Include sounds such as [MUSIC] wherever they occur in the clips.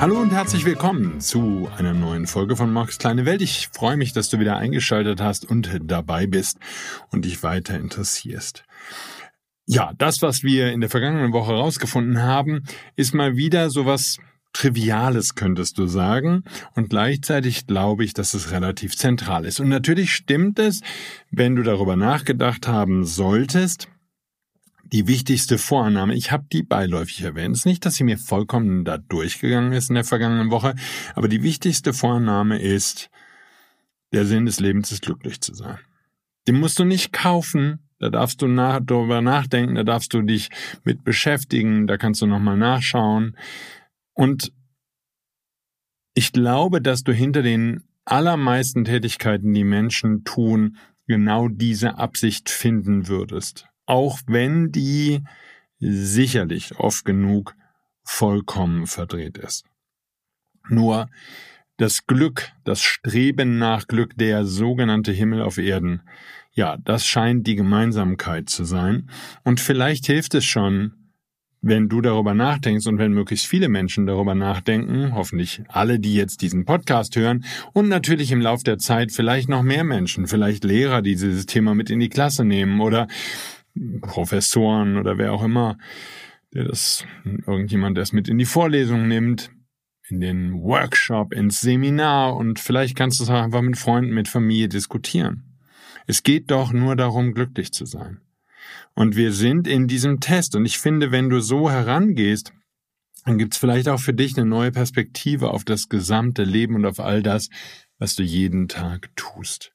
Hallo und herzlich willkommen zu einer neuen Folge von Marks kleine Welt. Ich freue mich, dass du wieder eingeschaltet hast und dabei bist und dich weiter interessierst. Ja, das, was wir in der vergangenen Woche herausgefunden haben, ist mal wieder sowas Triviales, könntest du sagen. Und gleichzeitig glaube ich, dass es relativ zentral ist. Und natürlich stimmt es, wenn du darüber nachgedacht haben solltest, die wichtigste Vorannahme, ich habe die beiläufig erwähnt, ist nicht, dass sie mir vollkommen da durchgegangen ist in der vergangenen Woche, aber die wichtigste Vorannahme ist, der Sinn des Lebens ist glücklich zu sein. Den musst du nicht kaufen, da darfst du nach, darüber nachdenken, da darfst du dich mit beschäftigen, da kannst du nochmal nachschauen. Und ich glaube, dass du hinter den allermeisten Tätigkeiten, die Menschen tun, genau diese Absicht finden würdest auch wenn die sicherlich oft genug vollkommen verdreht ist. Nur das Glück, das Streben nach Glück, der sogenannte Himmel auf Erden, ja, das scheint die Gemeinsamkeit zu sein. Und vielleicht hilft es schon, wenn du darüber nachdenkst und wenn möglichst viele Menschen darüber nachdenken, hoffentlich alle, die jetzt diesen Podcast hören und natürlich im Lauf der Zeit vielleicht noch mehr Menschen, vielleicht Lehrer, die dieses Thema mit in die Klasse nehmen oder Professoren oder wer auch immer, der das, irgendjemand, der es mit in die Vorlesung nimmt, in den Workshop, ins Seminar und vielleicht kannst du es auch einfach mit Freunden, mit Familie diskutieren. Es geht doch nur darum, glücklich zu sein. Und wir sind in diesem Test und ich finde, wenn du so herangehst, dann gibt's vielleicht auch für dich eine neue Perspektive auf das gesamte Leben und auf all das, was du jeden Tag tust.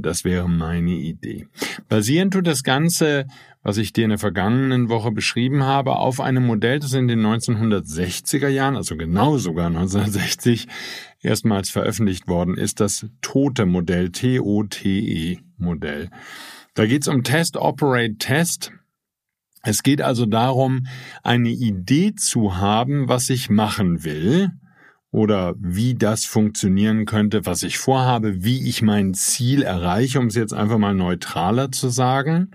Das wäre meine Idee. Basierend tut das Ganze, was ich dir in der vergangenen Woche beschrieben habe, auf einem Modell, das in den 1960er Jahren, also genau sogar 1960, erstmals veröffentlicht worden ist, das TOTE-Modell, T-O-T-E-Modell. Da geht es um Test, Operate, Test. Es geht also darum, eine Idee zu haben, was ich machen will, oder wie das funktionieren könnte, was ich vorhabe, wie ich mein Ziel erreiche, um es jetzt einfach mal neutraler zu sagen.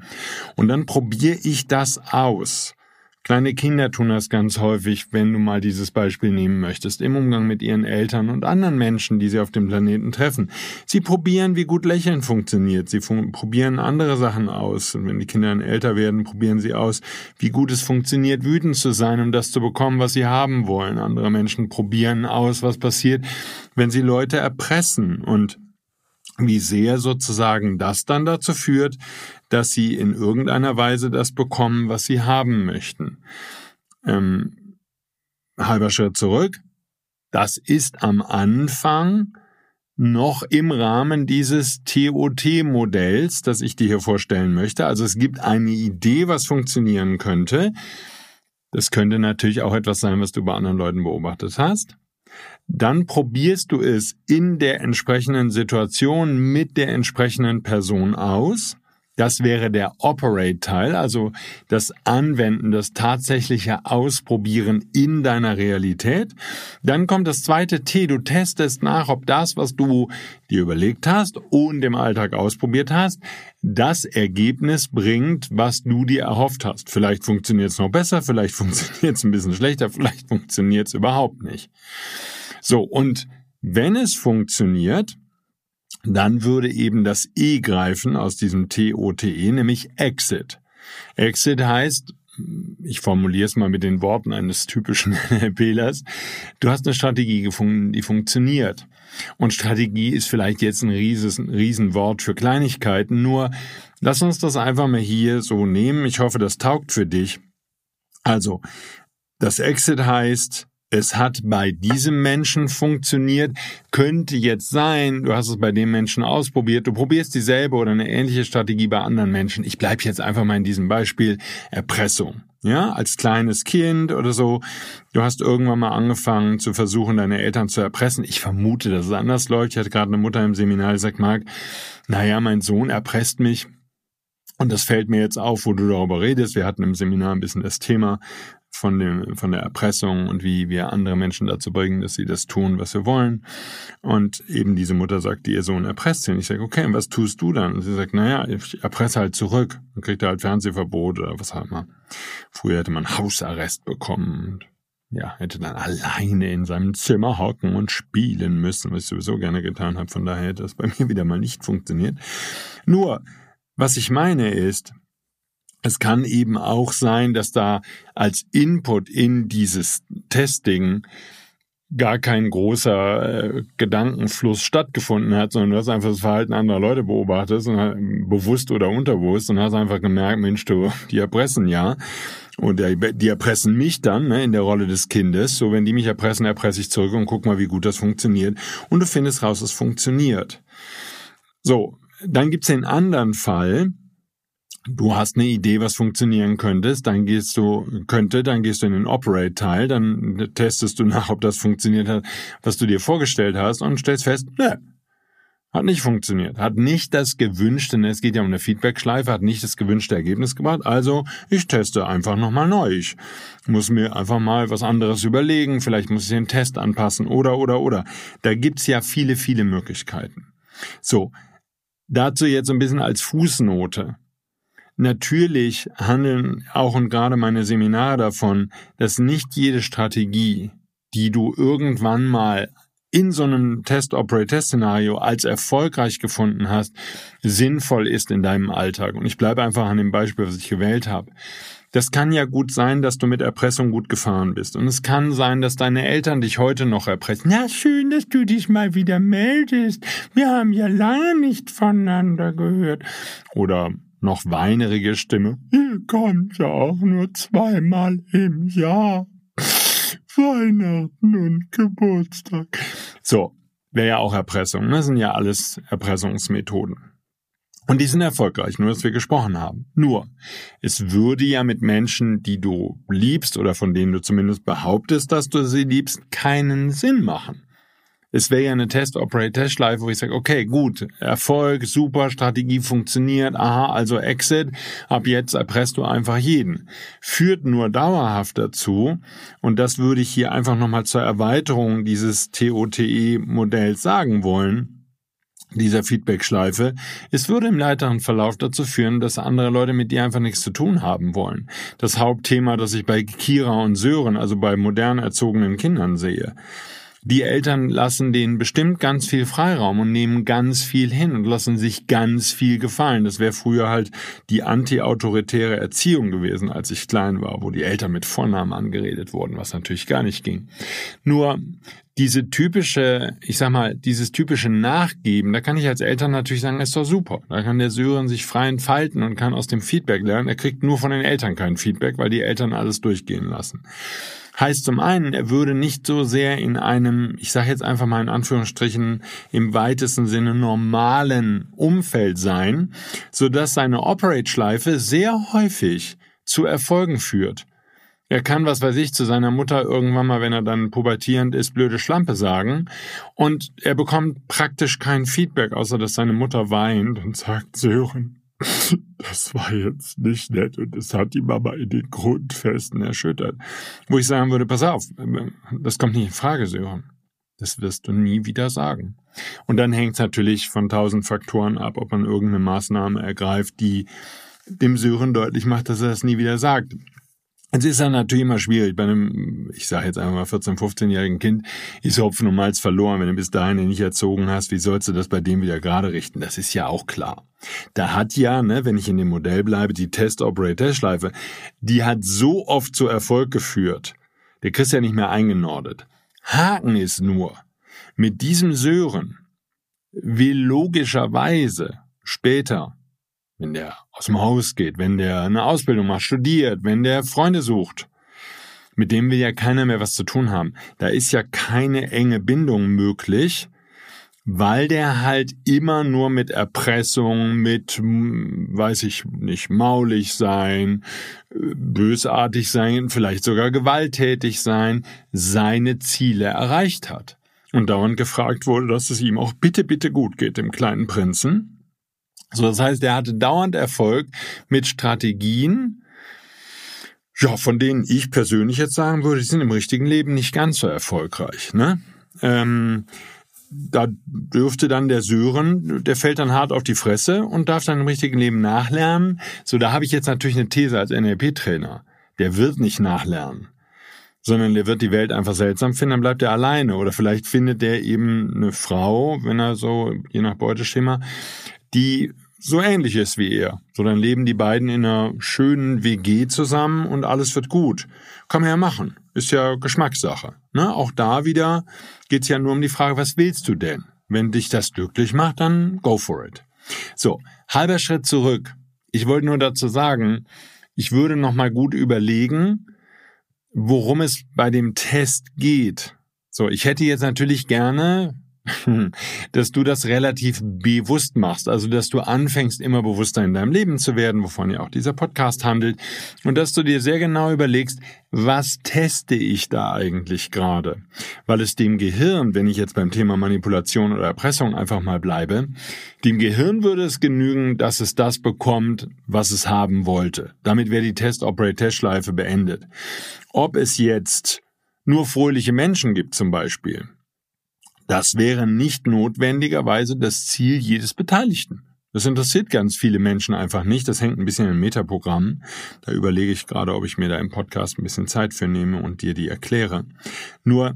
Und dann probiere ich das aus. Kleine Kinder tun das ganz häufig, wenn du mal dieses Beispiel nehmen möchtest, im Umgang mit ihren Eltern und anderen Menschen, die sie auf dem Planeten treffen. Sie probieren, wie gut Lächeln funktioniert. Sie fun probieren andere Sachen aus. Und wenn die Kinder dann älter werden, probieren sie aus, wie gut es funktioniert, wütend zu sein, um das zu bekommen, was sie haben wollen. Andere Menschen probieren aus, was passiert, wenn sie Leute erpressen und wie sehr sozusagen das dann dazu führt, dass sie in irgendeiner Weise das bekommen, was sie haben möchten. Ähm, halber Schritt zurück. Das ist am Anfang noch im Rahmen dieses TOT-Modells, das ich dir hier vorstellen möchte. Also es gibt eine Idee, was funktionieren könnte. Das könnte natürlich auch etwas sein, was du bei anderen Leuten beobachtet hast. Dann probierst du es in der entsprechenden Situation mit der entsprechenden Person aus. Das wäre der Operate-Teil, also das Anwenden, das tatsächliche Ausprobieren in deiner Realität. Dann kommt das zweite T, du testest nach, ob das, was du dir überlegt hast und im Alltag ausprobiert hast, das Ergebnis bringt, was du dir erhofft hast. Vielleicht funktioniert es noch besser, vielleicht [LAUGHS] funktioniert es ein bisschen schlechter, vielleicht funktioniert es überhaupt nicht. So, und wenn es funktioniert, dann würde eben das E greifen aus diesem TOTE, nämlich Exit. Exit heißt, ich formuliere es mal mit den Worten eines typischen [LAUGHS] NLPlers, du hast eine Strategie gefunden, die funktioniert. Und Strategie ist vielleicht jetzt ein, rieses, ein Riesenwort für Kleinigkeiten, nur lass uns das einfach mal hier so nehmen. Ich hoffe, das taugt für dich. Also, das Exit heißt, es hat bei diesem Menschen funktioniert, könnte jetzt sein, du hast es bei dem Menschen ausprobiert, du probierst dieselbe oder eine ähnliche Strategie bei anderen Menschen. Ich bleibe jetzt einfach mal in diesem Beispiel Erpressung. Ja, als kleines Kind oder so, du hast irgendwann mal angefangen zu versuchen, deine Eltern zu erpressen. Ich vermute, dass es anders läuft. Ich hatte gerade eine Mutter im Seminar, die sagt, Marc, naja, mein Sohn erpresst mich. Und das fällt mir jetzt auf, wo du darüber redest. Wir hatten im Seminar ein bisschen das Thema von, dem, von der Erpressung und wie wir andere Menschen dazu bringen, dass sie das tun, was wir wollen. Und eben diese Mutter sagt, ihr Sohn erpresst ihn. Ich sage, okay, was tust du dann? Und sie sagt, naja, ich erpresse halt zurück. Dann kriegt er halt Fernsehverbot oder was auch immer. Früher hätte man Hausarrest bekommen. Und ja, hätte dann alleine in seinem Zimmer hocken und spielen müssen, was ich sowieso gerne getan habe. Von daher hätte das bei mir wieder mal nicht funktioniert. Nur, was ich meine ist, es kann eben auch sein, dass da als Input in dieses Testing gar kein großer äh, Gedankenfluss stattgefunden hat, sondern du hast einfach das Verhalten anderer Leute beobachtet, und, bewusst oder unterbewusst, und hast einfach gemerkt, Mensch, du, die erpressen ja. Und die erpressen mich dann ne, in der Rolle des Kindes. So, wenn die mich erpressen, erpresse ich zurück und guck mal, wie gut das funktioniert. Und du findest raus, es funktioniert. So, dann gibt's den anderen Fall, du hast eine Idee, was funktionieren könntest, dann gehst du, könnte, dann gehst du in den Operate-Teil, dann testest du nach, ob das funktioniert hat, was du dir vorgestellt hast und stellst fest, ne, hat nicht funktioniert, hat nicht das gewünschte, es geht ja um eine Feedback-Schleife, hat nicht das gewünschte Ergebnis gebracht, also ich teste einfach nochmal neu. Ich muss mir einfach mal was anderes überlegen, vielleicht muss ich den Test anpassen oder, oder, oder. Da gibt's ja viele, viele Möglichkeiten. So, dazu jetzt ein bisschen als Fußnote. Natürlich handeln auch und gerade meine Seminare davon, dass nicht jede Strategie, die du irgendwann mal in so einem Test-Operate-Test-Szenario als erfolgreich gefunden hast, sinnvoll ist in deinem Alltag. Und ich bleibe einfach an dem Beispiel, was ich gewählt habe. Das kann ja gut sein, dass du mit Erpressung gut gefahren bist. Und es kann sein, dass deine Eltern dich heute noch erpressen. Ja, schön, dass du dich mal wieder meldest. Wir haben ja lange nicht voneinander gehört. Oder noch weinerige Stimme. Ihr kommt ja auch nur zweimal im Jahr. Weihnachten und Geburtstag. So, wäre ja auch Erpressung. Das sind ja alles Erpressungsmethoden. Und die sind erfolgreich, nur dass wir gesprochen haben. Nur, es würde ja mit Menschen, die du liebst oder von denen du zumindest behauptest, dass du sie liebst, keinen Sinn machen es wäre ja eine Test-Operate-Test-Schleife, wo ich sage, okay, gut, Erfolg, super, Strategie funktioniert, aha, also Exit, ab jetzt erpresst du einfach jeden. Führt nur dauerhaft dazu, und das würde ich hier einfach nochmal zur Erweiterung dieses TOTE-Modells sagen wollen, dieser Feedback-Schleife, es würde im weiteren Verlauf dazu führen, dass andere Leute mit dir einfach nichts zu tun haben wollen. Das Hauptthema, das ich bei Kira und Sören, also bei modern erzogenen Kindern sehe. Die Eltern lassen denen bestimmt ganz viel Freiraum und nehmen ganz viel hin und lassen sich ganz viel gefallen. Das wäre früher halt die anti-autoritäre Erziehung gewesen, als ich klein war, wo die Eltern mit Vornamen angeredet wurden, was natürlich gar nicht ging. Nur diese typische, ich sag mal, dieses typische Nachgeben, da kann ich als Eltern natürlich sagen, ist doch super. Da kann der Sören sich frei entfalten und kann aus dem Feedback lernen. Er kriegt nur von den Eltern kein Feedback, weil die Eltern alles durchgehen lassen. Heißt zum einen, er würde nicht so sehr in einem, ich sage jetzt einfach mal in Anführungsstrichen, im weitesten Sinne normalen Umfeld sein, so dass seine Operate-Schleife sehr häufig zu Erfolgen führt. Er kann, was weiß ich, zu seiner Mutter irgendwann mal, wenn er dann pubertierend ist, blöde Schlampe sagen. Und er bekommt praktisch kein Feedback, außer dass seine Mutter weint und sagt, Sören, das war jetzt nicht nett und es hat die Mama in den Grundfesten erschüttert. Wo ich sagen würde, pass auf, das kommt nicht in Frage, Sören. Das wirst du nie wieder sagen. Und dann hängt es natürlich von tausend Faktoren ab, ob man irgendeine Maßnahme ergreift, die dem Sören deutlich macht, dass er das nie wieder sagt. Es ist dann natürlich immer schwierig. Bei einem, ich sage jetzt einfach mal 14-, 15-jährigen Kind ist Hopfen und Malz verloren. Wenn du bis dahin nicht erzogen hast, wie sollst du das bei dem wieder gerade richten? Das ist ja auch klar. Da hat ja, ne, wenn ich in dem Modell bleibe, die Test-Operator-Schleife, die hat so oft zu Erfolg geführt. Der kriegst ja nicht mehr eingenordet. Haken ist nur, mit diesem Sören will logischerweise später wenn der aus dem Haus geht, wenn der eine Ausbildung macht, studiert, wenn der Freunde sucht, mit dem will ja keiner mehr was zu tun haben. Da ist ja keine enge Bindung möglich, weil der halt immer nur mit Erpressung, mit, hm, weiß ich nicht, maulig sein, bösartig sein, vielleicht sogar gewalttätig sein, seine Ziele erreicht hat. Und dauernd gefragt wurde, dass es ihm auch bitte, bitte gut geht, dem kleinen Prinzen. So, das heißt, er hatte dauernd Erfolg mit Strategien, ja, von denen ich persönlich jetzt sagen würde, die sind im richtigen Leben nicht ganz so erfolgreich. Ne? Ähm, da dürfte dann der Sören, der fällt dann hart auf die Fresse und darf dann im richtigen Leben nachlernen. So, da habe ich jetzt natürlich eine These als NLP-Trainer. Der wird nicht nachlernen, sondern der wird die Welt einfach seltsam finden, dann bleibt er alleine. Oder vielleicht findet der eben eine Frau, wenn er so, je nach Beuteschema, die so ähnlich ist wie er. So dann leben die beiden in einer schönen WG zusammen und alles wird gut. Kann man ja machen. Ist ja Geschmackssache. Ne? Auch da wieder geht's ja nur um die Frage, was willst du denn? Wenn dich das glücklich macht, dann go for it. So, halber Schritt zurück. Ich wollte nur dazu sagen, ich würde noch mal gut überlegen, worum es bei dem Test geht. So, ich hätte jetzt natürlich gerne [LAUGHS] dass du das relativ bewusst machst, also dass du anfängst, immer bewusster in deinem Leben zu werden, wovon ja auch dieser Podcast handelt, und dass du dir sehr genau überlegst, was teste ich da eigentlich gerade? Weil es dem Gehirn, wenn ich jetzt beim Thema Manipulation oder Erpressung einfach mal bleibe, dem Gehirn würde es genügen, dass es das bekommt, was es haben wollte. Damit wäre die Test-Operate-Test-Schleife beendet. Ob es jetzt nur fröhliche Menschen gibt zum Beispiel, das wäre nicht notwendigerweise das Ziel jedes Beteiligten. Das interessiert ganz viele Menschen einfach nicht. Das hängt ein bisschen im Metaprogramm. Da überlege ich gerade, ob ich mir da im Podcast ein bisschen Zeit für nehme und dir die erkläre. Nur,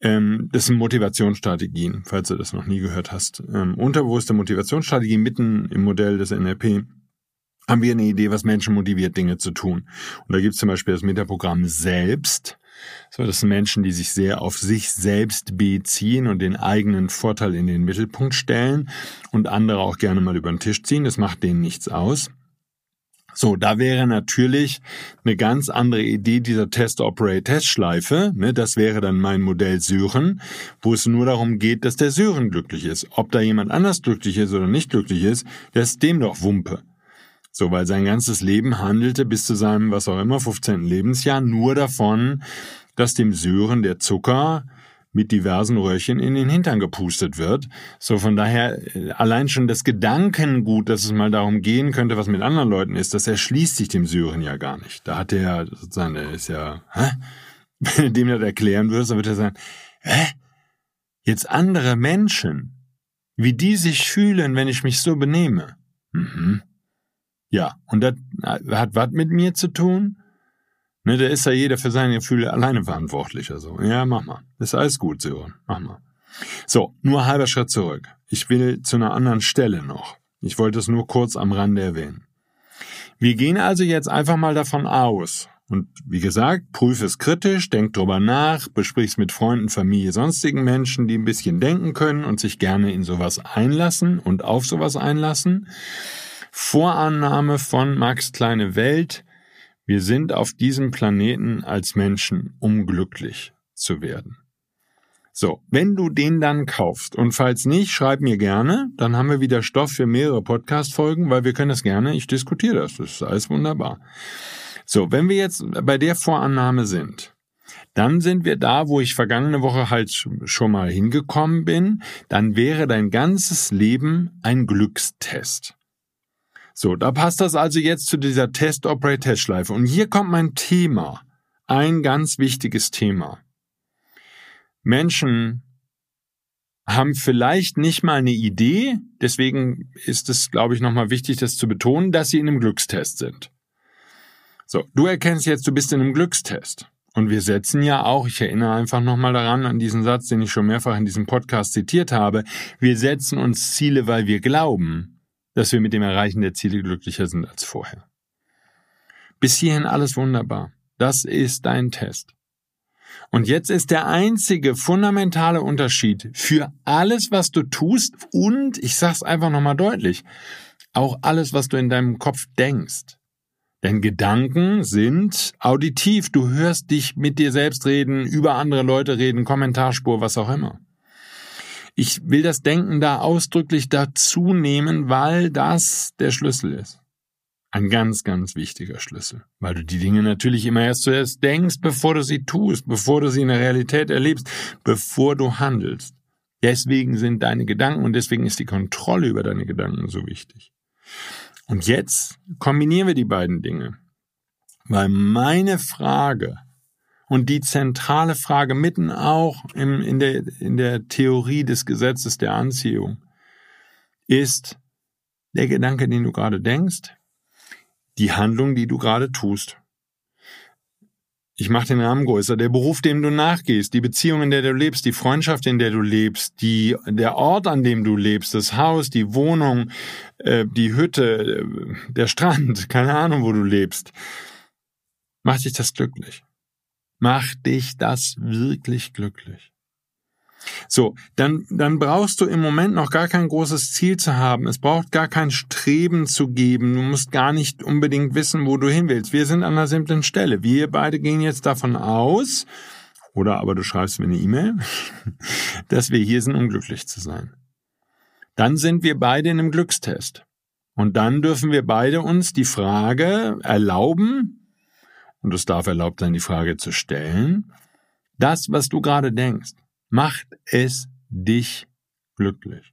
ähm, das sind Motivationsstrategien, falls du das noch nie gehört hast. Ähm, unterbewusste Motivationsstrategie mitten im Modell des NLP haben wir eine Idee, was Menschen motiviert, Dinge zu tun. Und da gibt es zum Beispiel das Metaprogramm selbst. So, das sind Menschen, die sich sehr auf sich selbst beziehen und den eigenen Vorteil in den Mittelpunkt stellen und andere auch gerne mal über den Tisch ziehen. Das macht denen nichts aus. So, da wäre natürlich eine ganz andere Idee dieser Test-Operate-Test-Schleife. Ne, das wäre dann mein Modell Syren, wo es nur darum geht, dass der Syren glücklich ist. Ob da jemand anders glücklich ist oder nicht glücklich ist, das ist dem doch Wumpe. So, weil sein ganzes Leben handelte bis zu seinem, was auch immer, 15. Lebensjahr nur davon, dass dem Sören der Zucker mit diversen Röhrchen in den Hintern gepustet wird. So von daher äh, allein schon das Gedankengut, dass es mal darum gehen könnte, was mit anderen Leuten ist, das erschließt sich dem Sören ja gar nicht. Da hat er sozusagen, der ist ja, hä? [LAUGHS] wenn du dem das erklären würdest, dann wird er sagen, hä? Jetzt andere Menschen, wie die sich fühlen, wenn ich mich so benehme. Mhm. Ja, und das hat was mit mir zu tun? Ne, da ist ja jeder für seine Gefühle alleine verantwortlich. Also, ja, mach mal. Ist alles gut, Sören. Mach mal. So, nur halber Schritt zurück. Ich will zu einer anderen Stelle noch. Ich wollte es nur kurz am Rande erwähnen. Wir gehen also jetzt einfach mal davon aus. Und wie gesagt, prüfe es kritisch, denk drüber nach, besprich es mit Freunden, Familie, sonstigen Menschen, die ein bisschen denken können und sich gerne in sowas einlassen und auf sowas einlassen. Vorannahme von Max Kleine Welt. Wir sind auf diesem Planeten als Menschen, um glücklich zu werden. So, wenn du den dann kaufst und falls nicht, schreib mir gerne, dann haben wir wieder Stoff für mehrere Podcast-Folgen, weil wir können das gerne, ich diskutiere das, das ist alles wunderbar. So, wenn wir jetzt bei der Vorannahme sind, dann sind wir da, wo ich vergangene Woche halt schon mal hingekommen bin, dann wäre dein ganzes Leben ein Glückstest. So, da passt das also jetzt zu dieser Test-Operate-Test-Schleife. Und hier kommt mein Thema. Ein ganz wichtiges Thema. Menschen haben vielleicht nicht mal eine Idee, deswegen ist es, glaube ich, nochmal wichtig, das zu betonen, dass sie in einem Glückstest sind. So, du erkennst jetzt, du bist in einem Glückstest. Und wir setzen ja auch, ich erinnere einfach nochmal daran, an diesen Satz, den ich schon mehrfach in diesem Podcast zitiert habe, wir setzen uns Ziele, weil wir glauben, dass wir mit dem Erreichen der Ziele glücklicher sind als vorher. Bis hierhin alles wunderbar. Das ist dein Test. Und jetzt ist der einzige fundamentale Unterschied für alles, was du tust und, ich sag's einfach nochmal deutlich, auch alles, was du in deinem Kopf denkst. Denn Gedanken sind auditiv. Du hörst dich mit dir selbst reden, über andere Leute reden, Kommentarspur, was auch immer. Ich will das Denken da ausdrücklich dazu nehmen, weil das der Schlüssel ist. Ein ganz, ganz wichtiger Schlüssel, weil du die Dinge natürlich immer erst zuerst denkst, bevor du sie tust, bevor du sie in der Realität erlebst, bevor du handelst. Deswegen sind deine Gedanken und deswegen ist die Kontrolle über deine Gedanken so wichtig. Und jetzt kombinieren wir die beiden Dinge. Weil meine Frage und die zentrale Frage mitten auch im, in, der, in der Theorie des Gesetzes der Anziehung ist der Gedanke, den du gerade denkst, die Handlung, die du gerade tust ich mache den Rahmen größer, der Beruf, dem du nachgehst, die Beziehung, in der du lebst, die Freundschaft, in der du lebst, die, der Ort, an dem du lebst, das Haus, die Wohnung, äh, die Hütte, äh, der Strand, [LAUGHS] keine Ahnung, wo du lebst. Macht dich das glücklich? Macht dich das wirklich glücklich? So, dann, dann brauchst du im Moment noch gar kein großes Ziel zu haben. Es braucht gar kein Streben zu geben. Du musst gar nicht unbedingt wissen, wo du hin willst. Wir sind an einer simplen Stelle. Wir beide gehen jetzt davon aus, oder aber du schreibst mir eine E-Mail, [LAUGHS] dass wir hier sind, um glücklich zu sein. Dann sind wir beide in einem Glückstest. Und dann dürfen wir beide uns die Frage erlauben, und es darf erlaubt sein, die Frage zu stellen, das, was du gerade denkst, macht es dich glücklich.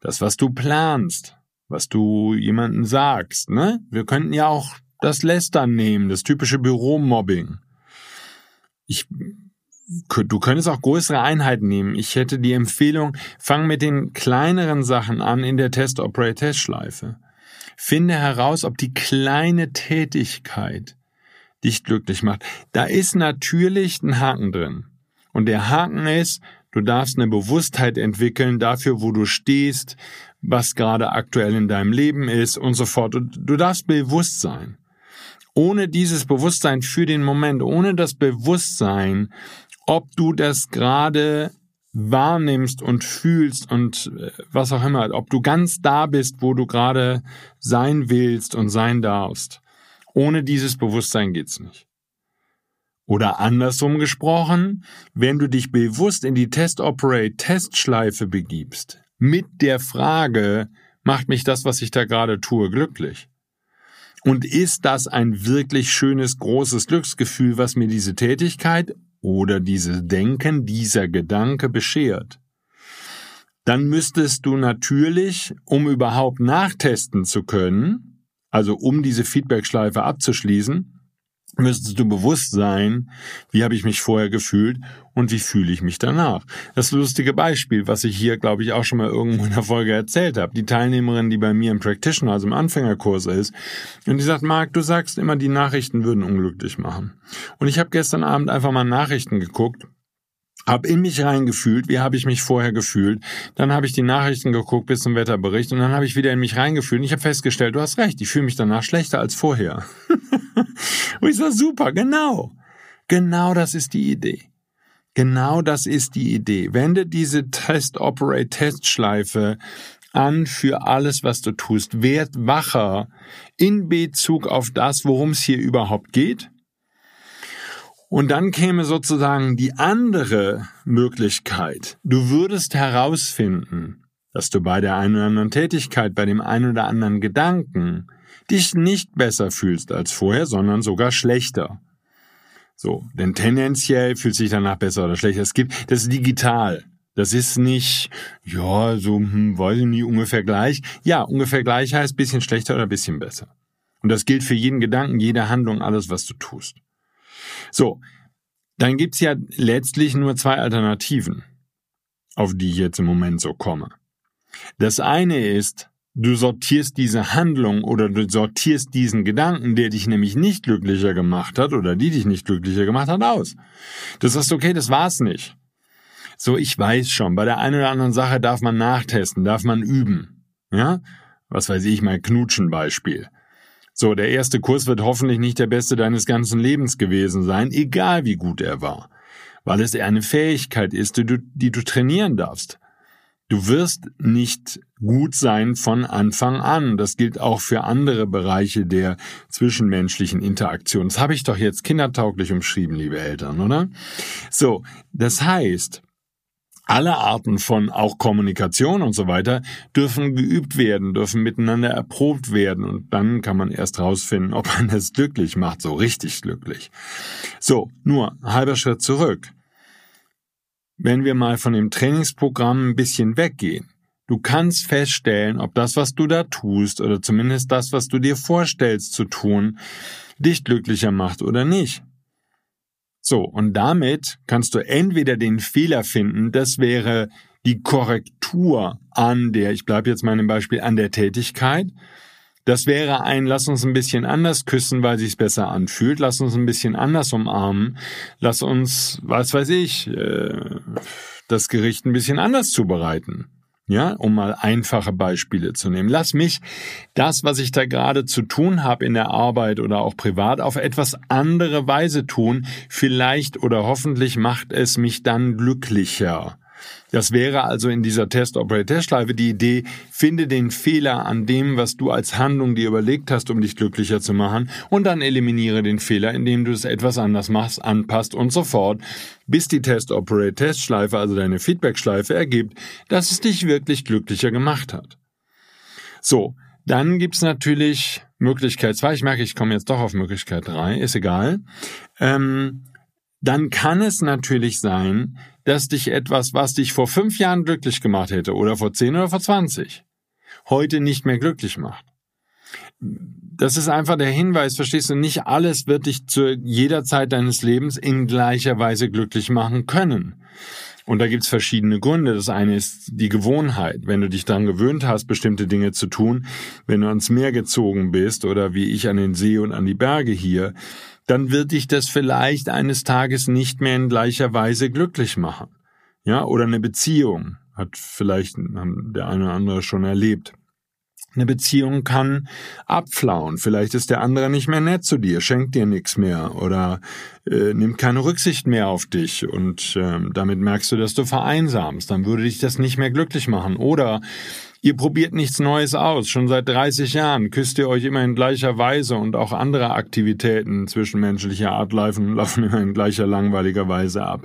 Das, was du planst, was du jemandem sagst, ne? Wir könnten ja auch das Lästern nehmen, das typische Büromobbing. Ich, du könntest auch größere Einheiten nehmen. Ich hätte die Empfehlung, fang mit den kleineren Sachen an in der Test-Operate-Testschleife. Finde heraus, ob die kleine Tätigkeit dich glücklich macht. Da ist natürlich ein Haken drin. Und der Haken ist, du darfst eine Bewusstheit entwickeln dafür, wo du stehst, was gerade aktuell in deinem Leben ist und so fort. Du darfst bewusst sein. Ohne dieses Bewusstsein für den Moment, ohne das Bewusstsein, ob du das gerade wahrnimmst und fühlst und äh, was auch immer, ob du ganz da bist, wo du gerade sein willst und sein darfst. Ohne dieses Bewusstsein geht's nicht. Oder andersrum gesprochen, wenn du dich bewusst in die Test-Operate-Testschleife begibst, mit der Frage, macht mich das, was ich da gerade tue, glücklich? Und ist das ein wirklich schönes, großes Glücksgefühl, was mir diese Tätigkeit oder dieses Denken, dieser Gedanke beschert? Dann müsstest du natürlich, um überhaupt nachtesten zu können, also um diese Feedbackschleife abzuschließen, müsstest du bewusst sein, wie habe ich mich vorher gefühlt und wie fühle ich mich danach. Das lustige Beispiel, was ich hier, glaube ich, auch schon mal irgendwo in der Folge erzählt habe. Die Teilnehmerin, die bei mir im Practitioner, also im Anfängerkurs ist, und die sagt, Marc, du sagst immer, die Nachrichten würden unglücklich machen. Und ich habe gestern Abend einfach mal Nachrichten geguckt hab in mich reingefühlt, wie habe ich mich vorher gefühlt. Dann habe ich die Nachrichten geguckt bis zum Wetterbericht und dann habe ich wieder in mich reingefühlt und ich habe festgestellt, du hast recht, ich fühle mich danach schlechter als vorher. [LAUGHS] und ich sage, super, genau. Genau das ist die Idee. Genau das ist die Idee. Wende diese Test-Operate-Testschleife an für alles, was du tust. Werd wacher in Bezug auf das, worum es hier überhaupt geht und dann käme sozusagen die andere Möglichkeit. Du würdest herausfinden, dass du bei der einen oder anderen Tätigkeit, bei dem einen oder anderen Gedanken dich nicht besser fühlst als vorher, sondern sogar schlechter. So, denn tendenziell fühlt sich danach besser oder schlechter. Es gibt, das ist digital. Das ist nicht, ja, so, hm, weiß ich nicht, ungefähr gleich. Ja, ungefähr gleich heißt bisschen schlechter oder bisschen besser. Und das gilt für jeden Gedanken, jede Handlung, alles, was du tust. So, dann gibt's ja letztlich nur zwei Alternativen, auf die ich jetzt im Moment so komme. Das eine ist, Du sortierst diese Handlung oder du sortierst diesen Gedanken, der dich nämlich nicht glücklicher gemacht hat oder die dich nicht glücklicher gemacht hat, aus. Du sagst, okay, das war's nicht. So, ich weiß schon, bei der einen oder anderen Sache darf man nachtesten, darf man üben. Ja? Was weiß ich, mein Knutschen-Beispiel. So, der erste Kurs wird hoffentlich nicht der beste deines ganzen Lebens gewesen sein, egal wie gut er war. Weil es eine Fähigkeit ist, die du, die du trainieren darfst. Du wirst nicht gut sein von Anfang an. Das gilt auch für andere Bereiche der zwischenmenschlichen Interaktion. Das habe ich doch jetzt kindertauglich umschrieben, liebe Eltern, oder? So, das heißt, alle Arten von auch Kommunikation und so weiter dürfen geübt werden, dürfen miteinander erprobt werden und dann kann man erst rausfinden, ob man es glücklich macht, so richtig glücklich. So, nur halber Schritt zurück wenn wir mal von dem Trainingsprogramm ein bisschen weggehen. Du kannst feststellen, ob das, was du da tust, oder zumindest das, was du dir vorstellst zu tun, dich glücklicher macht oder nicht. So, und damit kannst du entweder den Fehler finden, das wäre die Korrektur an der, ich bleibe jetzt im Beispiel, an der Tätigkeit, das wäre ein, lass uns ein bisschen anders küssen, weil sich's besser anfühlt. Lass uns ein bisschen anders umarmen. Lass uns, was weiß ich, äh, das Gericht ein bisschen anders zubereiten. Ja, um mal einfache Beispiele zu nehmen. Lass mich das, was ich da gerade zu tun habe in der Arbeit oder auch privat, auf etwas andere Weise tun. Vielleicht oder hoffentlich macht es mich dann glücklicher. Das wäre also in dieser Test-Operate-Test-Schleife die Idee, finde den Fehler an dem, was du als Handlung dir überlegt hast, um dich glücklicher zu machen, und dann eliminiere den Fehler, indem du es etwas anders machst, anpasst und so fort, bis die Test-Operate-Test-Schleife, also deine Feedback-Schleife, ergibt, dass es dich wirklich glücklicher gemacht hat. So, dann gibt's natürlich Möglichkeit 2. Ich merke, ich komme jetzt doch auf Möglichkeit 3, ist egal. Ähm, dann kann es natürlich sein, dass dich etwas, was dich vor fünf Jahren glücklich gemacht hätte oder vor zehn oder vor zwanzig, heute nicht mehr glücklich macht. Das ist einfach der Hinweis, verstehst du, nicht alles wird dich zu jeder Zeit deines Lebens in gleicher Weise glücklich machen können. Und da gibt's verschiedene Gründe. Das eine ist die Gewohnheit. Wenn du dich daran gewöhnt hast, bestimmte Dinge zu tun, wenn du ans Meer gezogen bist oder wie ich an den See und an die Berge hier, dann wird dich das vielleicht eines Tages nicht mehr in gleicher Weise glücklich machen. Ja, oder eine Beziehung hat vielleicht der eine oder andere schon erlebt. Eine Beziehung kann abflauen. Vielleicht ist der andere nicht mehr nett zu dir, schenkt dir nichts mehr oder äh, nimmt keine Rücksicht mehr auf dich und äh, damit merkst du, dass du vereinsamst. Dann würde dich das nicht mehr glücklich machen. Oder Ihr probiert nichts Neues aus. Schon seit 30 Jahren küsst ihr euch immer in gleicher Weise und auch andere Aktivitäten zwischenmenschlicher Art laufen, [LAUGHS] laufen immer in gleicher langweiliger Weise ab.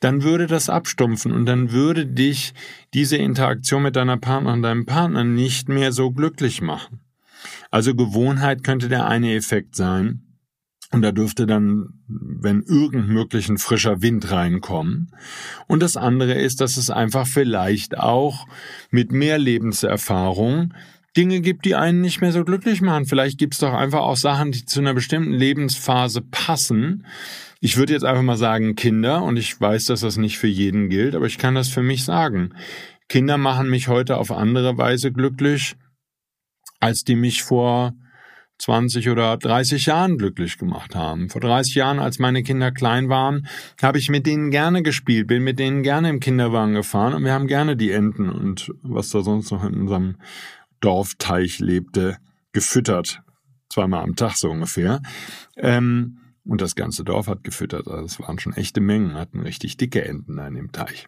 Dann würde das abstumpfen und dann würde dich diese Interaktion mit deiner Partnerin, deinem Partner nicht mehr so glücklich machen. Also Gewohnheit könnte der eine Effekt sein. Und da dürfte dann, wenn irgend möglich, ein frischer Wind reinkommen. Und das andere ist, dass es einfach vielleicht auch mit mehr Lebenserfahrung Dinge gibt, die einen nicht mehr so glücklich machen. Vielleicht gibt es doch einfach auch Sachen, die zu einer bestimmten Lebensphase passen. Ich würde jetzt einfach mal sagen Kinder, und ich weiß, dass das nicht für jeden gilt, aber ich kann das für mich sagen. Kinder machen mich heute auf andere Weise glücklich, als die mich vor 20 oder 30 Jahren glücklich gemacht haben. Vor 30 Jahren, als meine Kinder klein waren, habe ich mit denen gerne gespielt, bin mit denen gerne im Kinderwagen gefahren und wir haben gerne die Enten und was da sonst noch in unserem Dorfteich lebte, gefüttert. Zweimal am Tag so ungefähr. Ähm, und das ganze Dorf hat gefüttert. Also es waren schon echte Mengen, hatten richtig dicke Enten in dem Teich.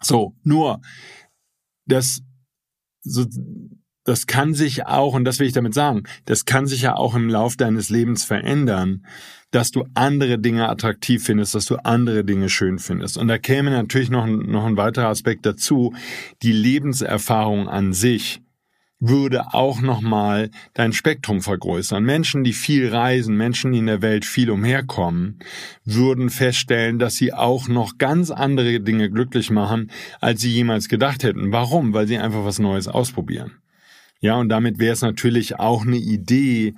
So, nur, das, so, das kann sich auch, und das will ich damit sagen, das kann sich ja auch im Lauf deines Lebens verändern, dass du andere Dinge attraktiv findest, dass du andere Dinge schön findest. Und da käme natürlich noch, noch ein weiterer Aspekt dazu, die Lebenserfahrung an sich würde auch nochmal dein Spektrum vergrößern. Menschen, die viel reisen, Menschen, die in der Welt viel umherkommen, würden feststellen, dass sie auch noch ganz andere Dinge glücklich machen, als sie jemals gedacht hätten. Warum? Weil sie einfach was Neues ausprobieren. Ja, und damit wäre es natürlich auch eine Idee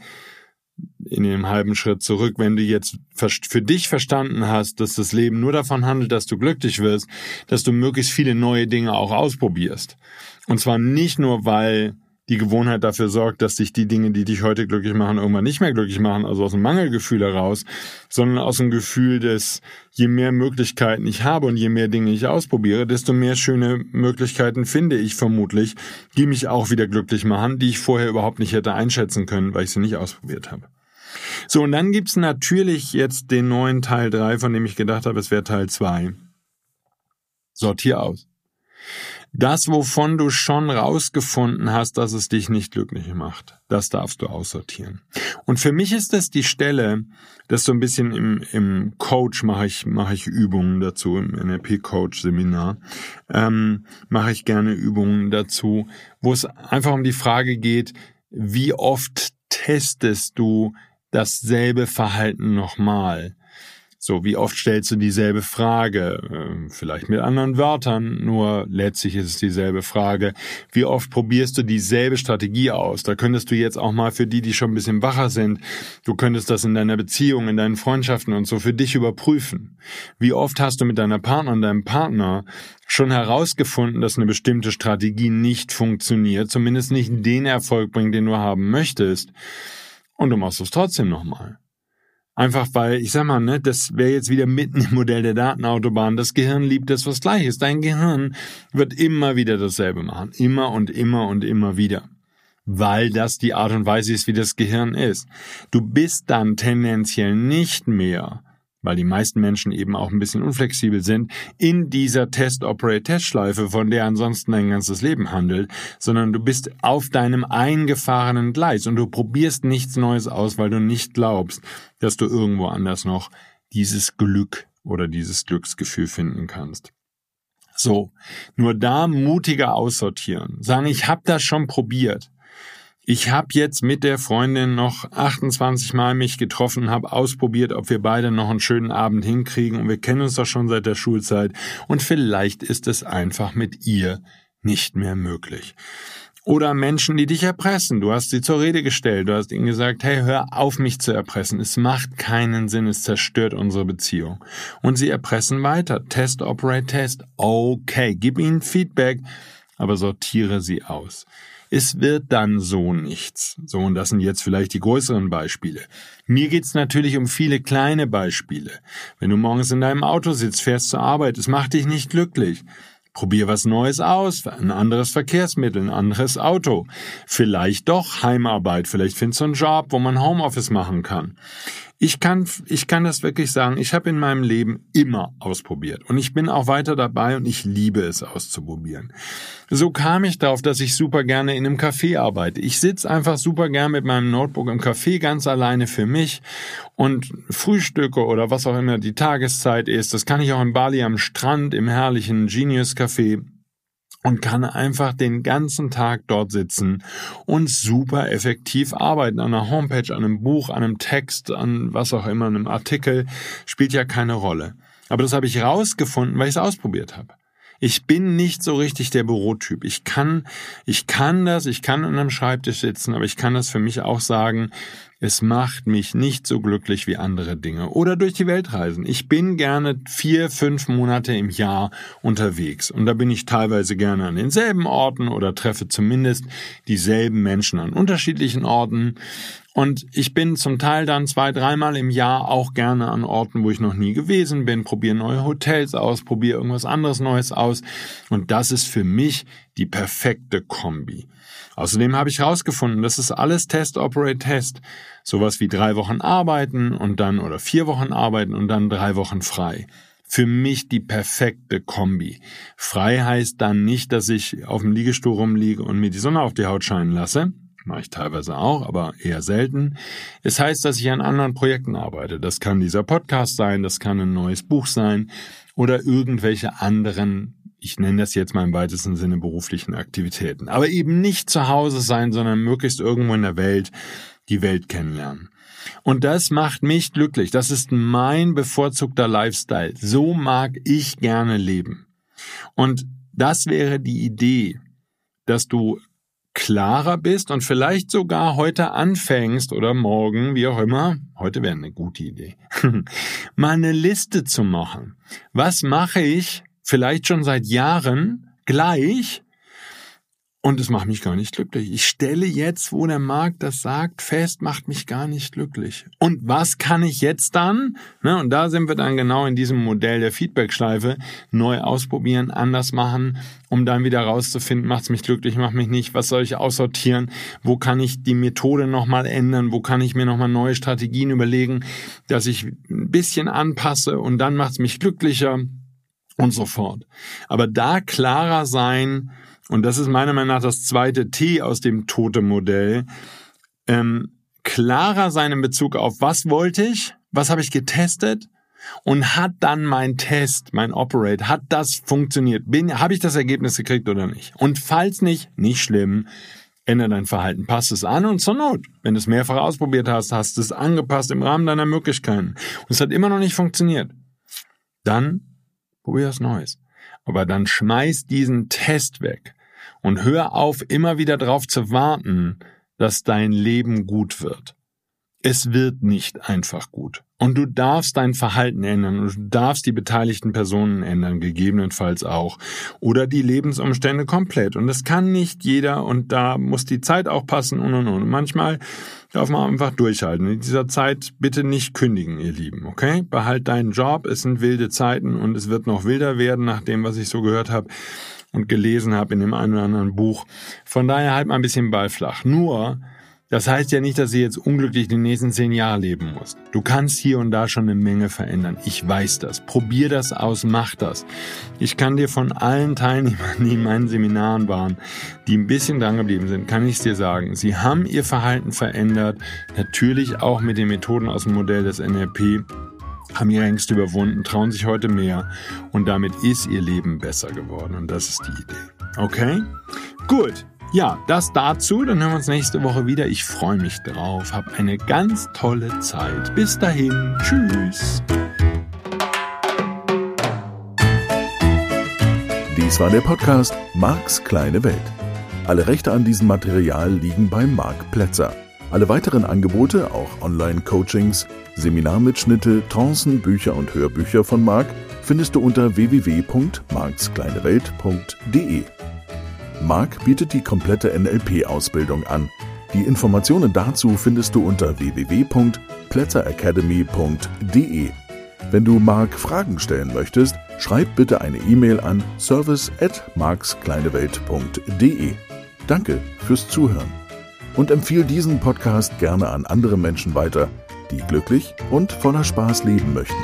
in dem halben Schritt zurück, wenn du jetzt für dich verstanden hast, dass das Leben nur davon handelt, dass du glücklich wirst, dass du möglichst viele neue Dinge auch ausprobierst. Und zwar nicht nur, weil die Gewohnheit dafür sorgt, dass dich die Dinge, die dich heute glücklich machen, irgendwann nicht mehr glücklich machen, also aus einem Mangelgefühl heraus, sondern aus dem Gefühl des, je mehr Möglichkeiten ich habe und je mehr Dinge ich ausprobiere, desto mehr schöne Möglichkeiten finde ich vermutlich, die mich auch wieder glücklich machen, die ich vorher überhaupt nicht hätte einschätzen können, weil ich sie nicht ausprobiert habe. So, und dann gibt's natürlich jetzt den neuen Teil 3, von dem ich gedacht habe, es wäre Teil 2. Sortier aus. Das, wovon du schon rausgefunden hast, dass es dich nicht glücklich macht, das darfst du aussortieren. Und für mich ist das die Stelle, das so ein bisschen im, im Coach mache ich, mache ich Übungen dazu, im NLP-Coach-Seminar, ähm, mache ich gerne Übungen dazu, wo es einfach um die Frage geht, wie oft testest du dasselbe Verhalten nochmal? So, wie oft stellst du dieselbe Frage? Ähm, vielleicht mit anderen Wörtern, nur letztlich ist es dieselbe Frage. Wie oft probierst du dieselbe Strategie aus? Da könntest du jetzt auch mal für die, die schon ein bisschen wacher sind, du könntest das in deiner Beziehung, in deinen Freundschaften und so für dich überprüfen. Wie oft hast du mit deiner Partnerin, deinem Partner schon herausgefunden, dass eine bestimmte Strategie nicht funktioniert, zumindest nicht den Erfolg bringt, den du haben möchtest, und du machst es trotzdem nochmal. Einfach weil, ich sag mal, ne, das wäre jetzt wieder mitten im Modell der Datenautobahn. Das Gehirn liebt das, was gleich ist. Dein Gehirn wird immer wieder dasselbe machen. Immer und immer und immer wieder. Weil das die Art und Weise ist, wie das Gehirn ist. Du bist dann tendenziell nicht mehr weil die meisten Menschen eben auch ein bisschen unflexibel sind, in dieser Test-Operate-Test-Schleife, von der ansonsten dein ganzes Leben handelt, sondern du bist auf deinem eingefahrenen Gleis und du probierst nichts Neues aus, weil du nicht glaubst, dass du irgendwo anders noch dieses Glück oder dieses Glücksgefühl finden kannst. So, nur da mutiger aussortieren. Sagen, ich habe das schon probiert. Ich habe jetzt mit der Freundin noch 28 Mal mich getroffen, habe ausprobiert, ob wir beide noch einen schönen Abend hinkriegen und wir kennen uns doch schon seit der Schulzeit und vielleicht ist es einfach mit ihr nicht mehr möglich. Oder Menschen, die dich erpressen. Du hast sie zur Rede gestellt. Du hast ihnen gesagt, hey, hör auf, mich zu erpressen. Es macht keinen Sinn. Es zerstört unsere Beziehung. Und sie erpressen weiter. Test, operate, test. Okay. Gib ihnen Feedback, aber sortiere sie aus. Es wird dann so nichts. So, und das sind jetzt vielleicht die größeren Beispiele. Mir geht's natürlich um viele kleine Beispiele. Wenn du morgens in deinem Auto sitzt, fährst zur Arbeit, es macht dich nicht glücklich. Probier was Neues aus, ein anderes Verkehrsmittel, ein anderes Auto. Vielleicht doch Heimarbeit, vielleicht findest du einen Job, wo man Homeoffice machen kann. Ich kann, ich kann das wirklich sagen. Ich habe in meinem Leben immer ausprobiert. Und ich bin auch weiter dabei und ich liebe es auszuprobieren. So kam ich darauf, dass ich super gerne in einem Café arbeite. Ich sitze einfach super gern mit meinem Notebook im Café ganz alleine für mich und frühstücke oder was auch immer die Tageszeit ist. Das kann ich auch in Bali am Strand im herrlichen Genius Café und kann einfach den ganzen Tag dort sitzen und super effektiv arbeiten. An einer Homepage, an einem Buch, an einem Text, an was auch immer, einem Artikel, spielt ja keine Rolle. Aber das habe ich rausgefunden, weil ich es ausprobiert habe. Ich bin nicht so richtig der Bürotyp. Ich kann, ich kann das, ich kann an einem Schreibtisch sitzen, aber ich kann das für mich auch sagen, es macht mich nicht so glücklich wie andere Dinge. Oder durch die Welt reisen. Ich bin gerne vier, fünf Monate im Jahr unterwegs. Und da bin ich teilweise gerne an denselben Orten oder treffe zumindest dieselben Menschen an unterschiedlichen Orten. Und ich bin zum Teil dann zwei, dreimal im Jahr auch gerne an Orten, wo ich noch nie gewesen bin, probiere neue Hotels aus, probiere irgendwas anderes Neues aus. Und das ist für mich die perfekte Kombi. Außerdem habe ich herausgefunden, das ist alles Test, Operate, Test. Sowas wie drei Wochen arbeiten und dann oder vier Wochen arbeiten und dann drei Wochen frei. Für mich die perfekte Kombi. Frei heißt dann nicht, dass ich auf dem Liegestuhl rumliege und mir die Sonne auf die Haut scheinen lasse mache ich teilweise auch, aber eher selten. Es heißt, dass ich an anderen Projekten arbeite. Das kann dieser Podcast sein, das kann ein neues Buch sein oder irgendwelche anderen, ich nenne das jetzt mal im weitesten Sinne beruflichen Aktivitäten. Aber eben nicht zu Hause sein, sondern möglichst irgendwo in der Welt die Welt kennenlernen. Und das macht mich glücklich. Das ist mein bevorzugter Lifestyle. So mag ich gerne leben. Und das wäre die Idee, dass du klarer bist und vielleicht sogar heute anfängst oder morgen, wie auch immer, heute wäre eine gute Idee, [LAUGHS] mal eine Liste zu machen. Was mache ich vielleicht schon seit Jahren gleich und es macht mich gar nicht glücklich. Ich stelle jetzt, wo der Markt das sagt, fest, macht mich gar nicht glücklich. Und was kann ich jetzt dann? Ne, und da sind wir dann genau in diesem Modell der Feedback-Schleife. Neu ausprobieren, anders machen, um dann wieder rauszufinden, macht es mich glücklich, macht mich nicht, was soll ich aussortieren, wo kann ich die Methode nochmal ändern, wo kann ich mir nochmal neue Strategien überlegen, dass ich ein bisschen anpasse und dann macht es mich glücklicher und so fort. Aber da klarer sein, und das ist meiner Meinung nach das zweite T aus dem Tote-Modell, ähm, klarer sein in Bezug auf, was wollte ich, was habe ich getestet und hat dann mein Test, mein Operate, hat das funktioniert? Bin, habe ich das Ergebnis gekriegt oder nicht? Und falls nicht, nicht schlimm, ändere dein Verhalten, passt es an und zur Not, wenn du es mehrfach ausprobiert hast, hast du es angepasst im Rahmen deiner Möglichkeiten und es hat immer noch nicht funktioniert, dann probier was Neues. Aber dann schmeiß diesen Test weg und hör auf, immer wieder darauf zu warten, dass dein Leben gut wird. Es wird nicht einfach gut. Und du darfst dein Verhalten ändern und du darfst die beteiligten Personen ändern, gegebenenfalls auch. Oder die Lebensumstände komplett. Und das kann nicht jeder und da muss die Zeit auch passen und und und. Manchmal darf man einfach durchhalten. In dieser Zeit bitte nicht kündigen, ihr Lieben, okay? Behalt deinen Job, es sind wilde Zeiten und es wird noch wilder werden, nach dem, was ich so gehört habe und gelesen habe in dem einen oder anderen Buch. Von daher halt mal ein bisschen Ball flach. Nur, das heißt ja nicht, dass ihr jetzt unglücklich die nächsten zehn Jahre leben musst. Du kannst hier und da schon eine Menge verändern. Ich weiß das. Probier das aus, mach das. Ich kann dir von allen Teilnehmern, die in meinen Seminaren waren, die ein bisschen dran geblieben sind, kann ich dir sagen, sie haben ihr Verhalten verändert. Natürlich auch mit den Methoden aus dem Modell des NLP haben ihre Ängste überwunden, trauen sich heute mehr und damit ist ihr Leben besser geworden und das ist die Idee. Okay? Gut. Ja, das dazu. Dann hören wir uns nächste Woche wieder. Ich freue mich drauf. Hab eine ganz tolle Zeit. Bis dahin. Tschüss. Dies war der Podcast Marks kleine Welt. Alle Rechte an diesem Material liegen bei Marc Plätzer. Alle weiteren Angebote, auch Online-Coachings, Seminarmitschnitte, Trancen, Bücher und Hörbücher von Marc findest du unter www.markskleinewelt.de. Marc bietet die komplette NLP-Ausbildung an. Die Informationen dazu findest du unter www.plätzeracademy.de. Wenn du Marc Fragen stellen möchtest, schreib bitte eine E-Mail an service at markskleinewelt.de. Danke fürs Zuhören und empfehle diesen Podcast gerne an andere Menschen weiter, die glücklich und voller Spaß leben möchten.